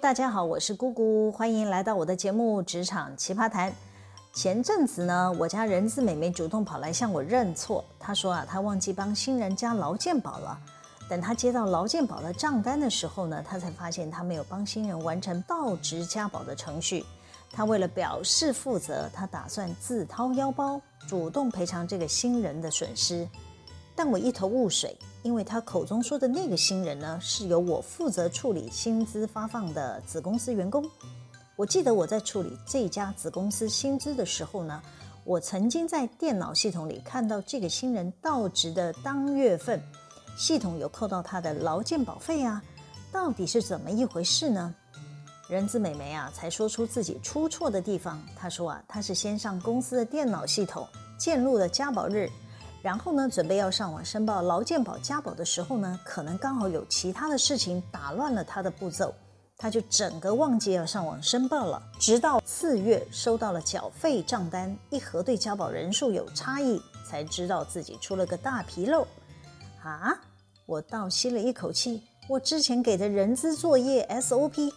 大家好，我是姑姑，欢迎来到我的节目《职场奇葩谈》。前阵子呢，我家人字美眉主动跑来向我认错，她说啊，她忘记帮新人加劳健保了。等她接到劳健保的账单的时候呢，她才发现她没有帮新人完成到职加保的程序。她为了表示负责，她打算自掏腰包，主动赔偿这个新人的损失。但我一头雾水，因为他口中说的那个新人呢，是由我负责处理薪资发放的子公司员工。我记得我在处理这家子公司薪资的时候呢，我曾经在电脑系统里看到这个新人到职的当月份，系统有扣到他的劳健保费啊，到底是怎么一回事呢？人资美眉啊，才说出自己出错的地方。她说啊，她是先上公司的电脑系统，建入了加保日。然后呢，准备要上网申报劳健保加保的时候呢，可能刚好有其他的事情打乱了他的步骤，他就整个忘记要上网申报了。直到次月收到了缴费账单，一核对加保人数有差异，才知道自己出了个大纰漏。啊！我倒吸了一口气，我之前给的人资作业 SOP，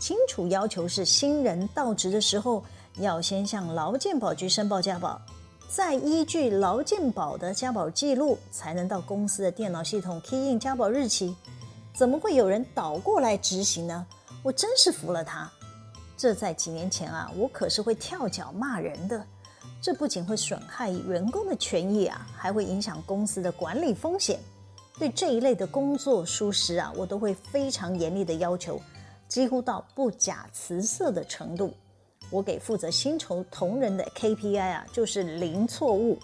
清楚要求是新人到职的时候，要先向劳健保局申报加保。再依据劳健保的加保记录，才能到公司的电脑系统 key in 加保日期。怎么会有人倒过来执行呢？我真是服了他。这在几年前啊，我可是会跳脚骂人的。这不仅会损害员工的权益啊，还会影响公司的管理风险。对这一类的工作疏失啊，我都会非常严厉的要求，几乎到不假辞色的程度。我给负责薪酬同仁的 KPI 啊，就是零错误，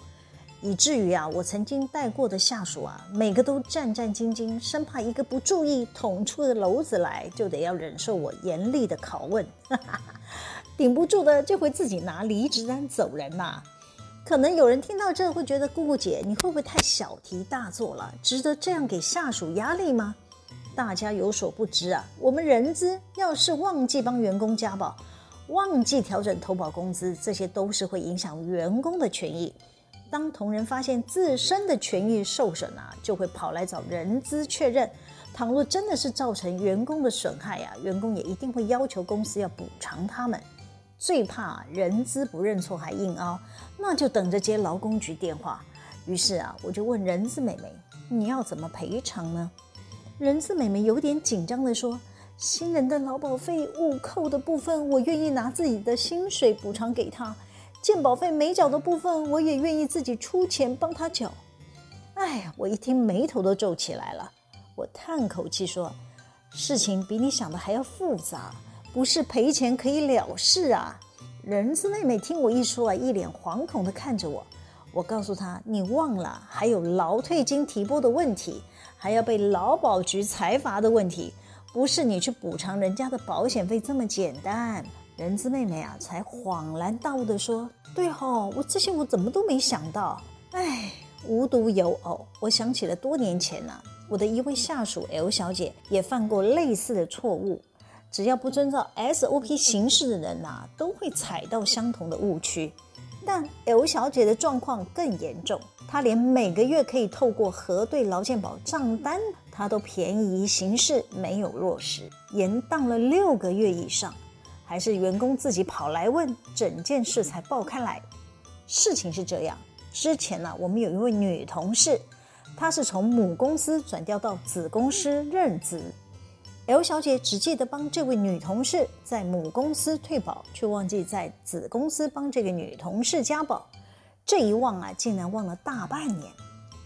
以至于啊，我曾经带过的下属啊，每个都战战兢兢，生怕一个不注意捅出的篓子来，就得要忍受我严厉的拷问，顶不住的就会自己拿离职单走人呐、可能有人听到这会觉得姑姑姐你会不会太小题大做了？值得这样给下属压力吗？大家有所不知啊，我们人资要是忘记帮员工加保。忘记调整投保工资，这些都是会影响员工的权益。当同仁发现自身的权益受损啊，就会跑来找人资确认。倘若真的是造成员工的损害啊，员工也一定会要求公司要补偿他们。最怕人资不认错还硬凹，那就等着接劳工局电话。于是啊，我就问人资美眉：“你要怎么赔偿呢？”人资美眉有点紧张地说。新人的劳保费误扣的部分，我愿意拿自己的薪水补偿给他；健保费没缴的部分，我也愿意自己出钱帮他缴。哎呀，我一听眉头都皱起来了。我叹口气说：“事情比你想的还要复杂，不是赔钱可以了事啊。”人资妹妹听我一说啊，一脸惶恐地看着我。我告诉她：“你忘了还有劳退金提拨的问题，还要被劳保局裁罚的问题。”不是你去补偿人家的保险费这么简单，人资妹妹啊才恍然大悟地说：“对哦，我这些我怎么都没想到。”哎，无独有偶，我想起了多年前呢、我的一位下属 L 小姐也犯过类似的错误。只要不遵照 SOP 行事的人呐、都会踩到相同的误区。但 L 小姐的状况更严重，她连每个月可以透过核对劳健保账单，他都便宜行事，没有落实，延宕了六个月以上，还是员工自己跑来问，整件事才爆开来。事情是这样，之前呢、我们有一位女同事，她是从母公司转调到子公司任职。L 小姐只记得帮这位女同事在母公司退保，却忘记在子公司帮这个女同事加保。这一忘啊，竟然忘了大半年。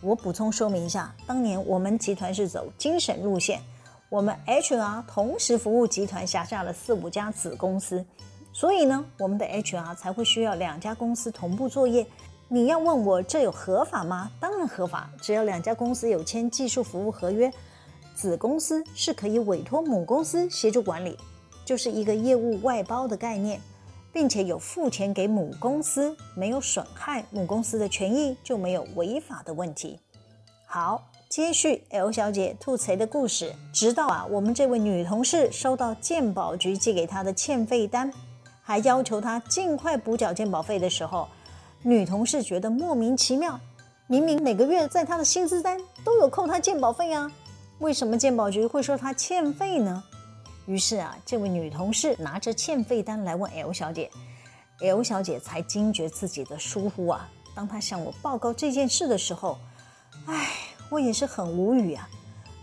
我补充说明一下，当年我们集团是走精神路线，我们 HR 同时服务集团辖下的四五家子公司，所以呢，我们的 HR 才会需要两家公司同步作业。你要问我这有合法吗？当然合法，只要两家公司有签技术服务合约。子公司是可以委托母公司协助管理，就是一个业务外包的概念，并且有付钱给母公司，没有损害母公司的权益，就没有违法的问题。好，接续 L 小姐吐槽的故事，直到啊，我们这位女同事收到鉴宝局寄给她的欠费单，还要求她尽快补缴鉴宝费的时候，女同事觉得莫名其妙，明明每个月在她的薪资单都有扣她鉴宝费啊。为什么鉴宝局会说她欠费呢？于是啊，这位女同事拿着欠费单来问 L 小姐，L 小姐才惊觉自己的疏忽啊。当她向我报告这件事的时候，唉，我也是很无语啊。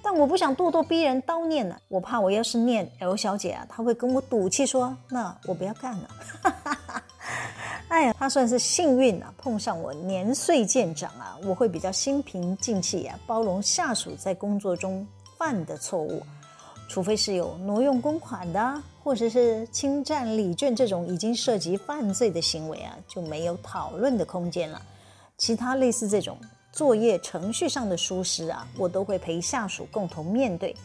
但我不想咄咄逼人叨念呢、我怕我要是念 L 小姐啊，她会跟我赌气说，那我不要干了。哎呀，她算是幸运啊，碰上我年岁渐长啊，我会比较心平气静啊，包容下属在工作中犯的错误。除非是有挪用公款的，或者是侵占礼券这种已经涉及犯罪的行为啊，就没有讨论的空间了。其他类似这种作业程序上的疏失啊，我都会陪下属共同面对，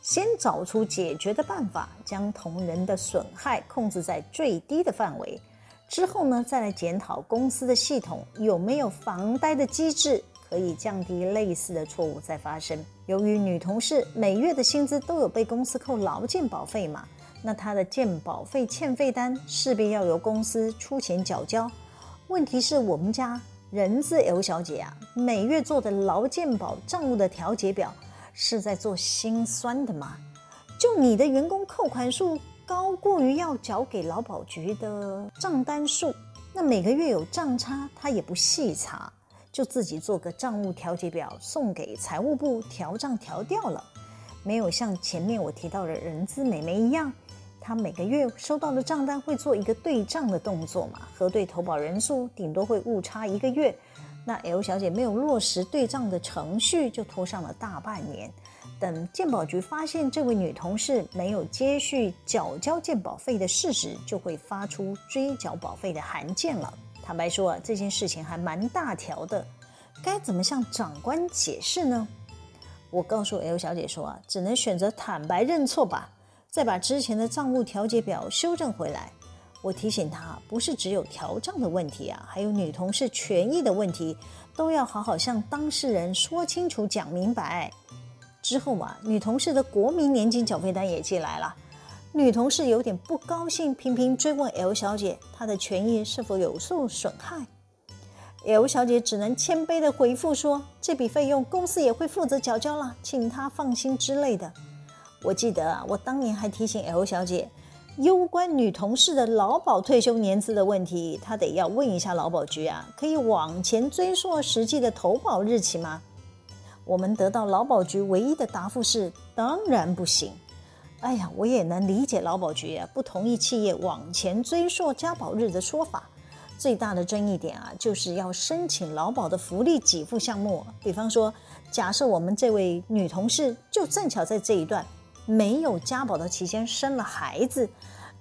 先找出解决的办法，将同仁的损害控制在最低的范围。之后呢，再来检讨公司的系统有没有防呆的机制。可以降低类似的错误再发生。由于女同事每月的薪资都有被公司扣劳健保费嘛，那她的健保费欠费单势必要由公司出钱缴交。问题是我们家人字 L 小姐啊，每月做的劳健保账务的调节表是在做心酸的吗？就你的员工扣款数高过于要缴给劳保局的账单数，那每个月有账差，她也不细查。就自己做个账务调节表送给财务部调账调掉了，没有像前面我提到的人资美眉一样，她每个月收到的账单会做一个对账的动作嘛，核对投保人数顶多会误差一个月，那 L 小姐没有落实对账的程序，就拖上了大半年。等鉴保局发现这位女同事没有接续缴交鉴保费的事实，就会发出追缴保费的函件了。坦白说啊，这件事情还蛮大条的，该怎么向长官解释呢？我告诉 L 小姐说啊，只能选择坦白认错吧，再把之前的账务调节表修正回来。我提醒她，不是只有调账的问题啊，还有女同事权益的问题，都要好好向当事人说清楚、讲明白。之后啊，女同事的国民年金缴费单也寄来了。女同事有点不高兴，频频追问 L 小姐，她的权益是否有受损害？L 小姐只能谦卑地回复说：“这笔费用公司也会负责缴交了，请她放心之类的。”我记得啊，我当年还提醒 L 小姐，攸关女同事的劳保退休年资的问题，她得要问一下劳保局啊，可以往前追溯实际的投保日期吗？我们得到劳保局唯一的答复是：当然不行。哎呀，我也能理解劳保局啊不同意企业往前追溯加保日的说法。最大的争议点啊，就是要申请劳保的福利给付项目。比方说，假设我们这位女同事就正巧在这一段没有加保的期间生了孩子，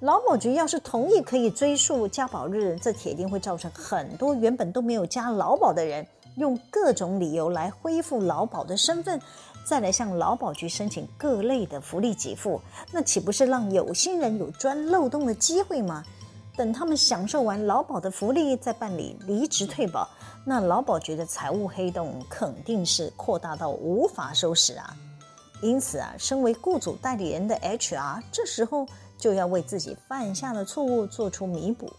劳保局要是同意可以追溯加保日，这铁定会造成很多原本都没有加劳保的人用各种理由来恢复劳保的身份。再来向劳保局申请各类的福利给付，那岂不是让有心人有钻漏洞的机会吗？等他们享受完劳保的福利，再办理离职退保，那劳保局的财务黑洞肯定是扩大到无法收拾啊！因此啊，身为雇主代理人的 HR，这时候就要为自己犯下的错误做出弥补。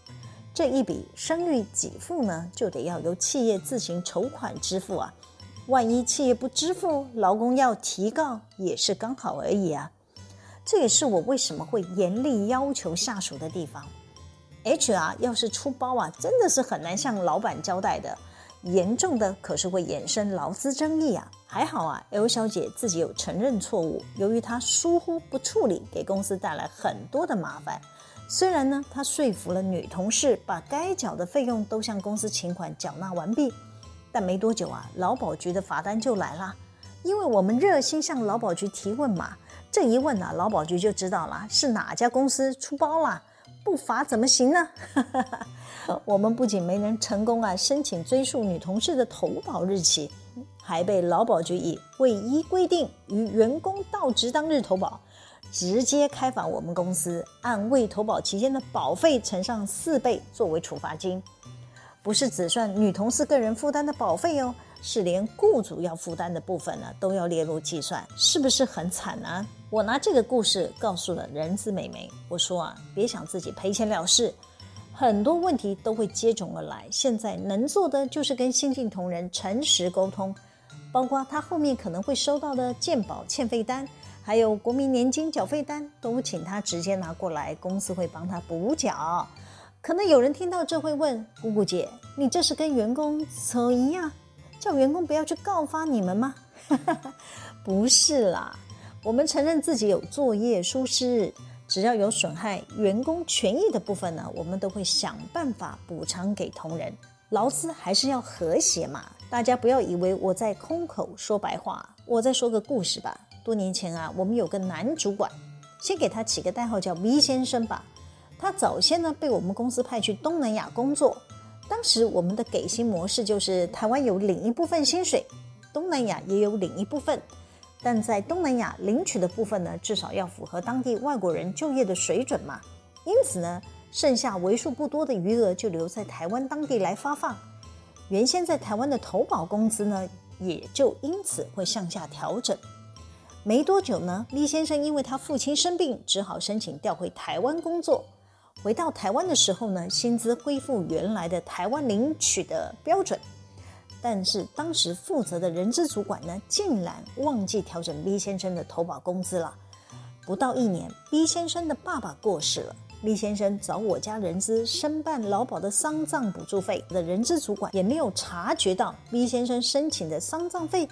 这一笔生育给付呢，就得要由企业自行筹款支付啊。万一企业不支付，劳工要提告也是刚好而已啊。这也是我为什么会严厉要求下属的地方。HR 要是出包啊，真的是很难向老板交代的，严重的可是会衍生劳资争议啊。还好啊，L 小姐自己有承认错误，由于她疏忽不处理，给公司带来很多的麻烦。虽然呢，她说服了女同事，把该缴的费用都向公司请款缴纳完毕。但没多久啊，劳保局的罚单就来了，因为我们热心向劳保局提问嘛，这一问啊，劳保局就知道了是哪家公司出包了，不罚怎么行呢？我们不仅没能成功啊申请追溯女同事的投保日期，还被劳保局以未依规定于员工到职当日投保，直接开罚我们公司按未投保期间的保费乘上四倍作为处罚金。不是只算女同事个人负担的保费哦，是连雇主要负担的部分呢，都要列入计算，是不是很惨呢？我拿这个故事告诉了人资美眉，我说啊，别想自己赔钱了事，很多问题都会接踵而来。现在能做的就是跟新进同仁诚实沟通，包括他后面可能会收到的健保欠费单，还有国民年金缴费单，都请他直接拿过来，公司会帮他补缴。可能有人听到这会问：姑姑姐，你这是跟员工扯一样，叫员工不要去告发你们吗？不是啦，我们承认自己有作业疏失，只要有损害员工权益的部分呢，我们都会想办法补偿给同仁。劳资还是要和谐嘛，大家不要以为我在空口说白话。我再说个故事吧。多年前啊，我们有个男主管，先给他起个代号叫 V 先生吧。他早先呢被我们公司派去东南亚工作，当时我们的给薪模式就是台湾有领一部分薪水，东南亚也有领一部分，但在东南亚领取的部分呢，至少要符合当地外国人就业的水准嘛。因此呢，剩下为数不多的余额就留在台湾当地来发放。原先在台湾的投保工资呢，也就因此会向下调整。没多久呢，李先生因为他父亲生病，只好申请调回台湾工作。回到台湾的时候呢，薪资恢复原来的台湾领取的标准。但是当时负责的人资主管呢，竟然忘记调整 B 先生的投保工资了。不到一年，，B 先生的爸爸过世了，，B 先生找我家人资申办劳保的丧葬补助费的人资主管也没有察觉到 B 先生申请的丧葬费。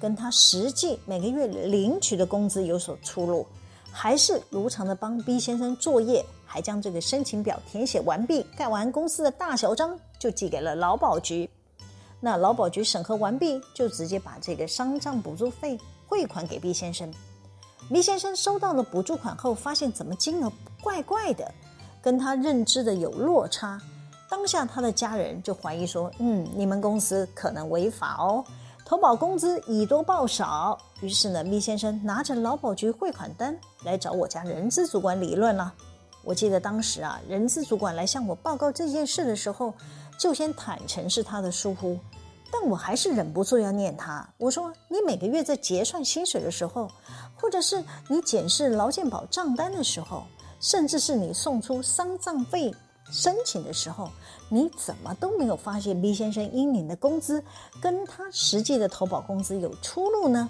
跟他实际每个月领取的工资有所出入，还是如常的帮 B 先生作业，还将这个申请表填写完毕，盖完公司的大小章，就寄给了劳保局。那劳保局审核完毕，就直接把这个丧葬补助费汇款给 B 先生。B 先生收到了补助款后，发现怎么金额怪怪的，跟他认知的有落差。当下他的家人就怀疑说：“嗯，你们公司可能违法哦。”投保工资以多报少，于是呢，密先生拿着劳保局汇款单来找我家人资主管理论了。我记得当时啊，人资主管来向我报告这件事的时候，就先坦诚是他的疏忽，但我还是忍不住要念他。我说：“你每个月在结算薪水的时候，或者是你检视劳健保账单的时候，甚至是你送出丧葬费。”申请的时候，你怎么都没有发现 B 先生应领的工资跟他实际的投保工资有出入呢？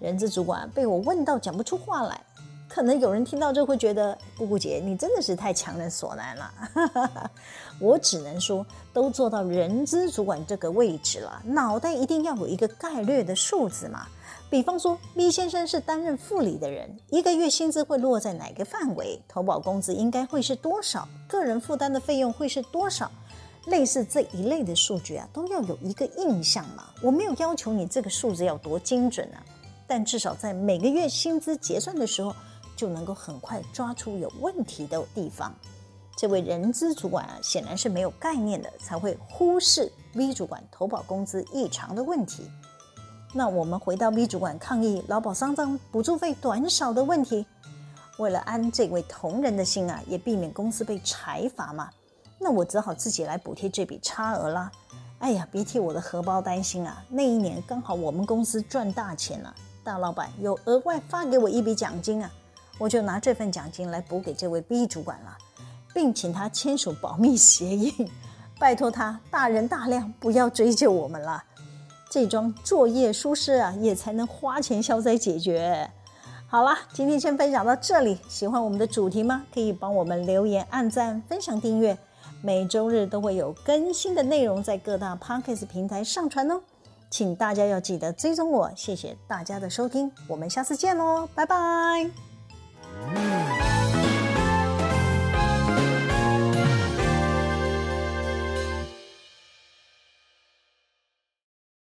人资主管被我问到讲不出话来，可能有人听到就会觉得姑姑姐你真的是太强人所难了。我只能说，都做到人资主管这个位置了，脑袋一定要有一个概略的数字嘛。比方说，B 先生是担任副理的人，一个月薪资会落在哪个范围？投保工资应该会是多少？个人负担的费用会是多少？类似这一类的数据啊，都要有一个印象嘛。我没有要求你这个数字要多精准啊，但至少在每个月薪资结算的时候，就能够很快抓出有问题的地方。这位人资主管啊，显然是没有概念的，才会忽视 B 主管投保工资异常的问题。那我们回到 B 主管抗议劳保丧葬补助费短少的问题，为了安这位同仁的心啊，也避免公司被裁罚嘛，那我只好自己来补贴这笔差额啦。哎呀，别替我的荷包担心啊！那一年刚好我们公司赚大钱了，大老板有额外发给我一笔奖金啊，我就拿这份奖金来补给这位 B 主管了，并请他签署保密协议，拜托他大人大量，不要追究我们了。这桩作业疏失啊，也才能花钱消灾解决。好了，今天先分享到这里。喜欢我们的主题吗？可以帮我们留言、按赞、分享、订阅。每周日都会有更新的内容在各大 Podcast 平台上传哦。请大家要记得追踪我。谢谢大家的收听，我们下次见喽，拜拜。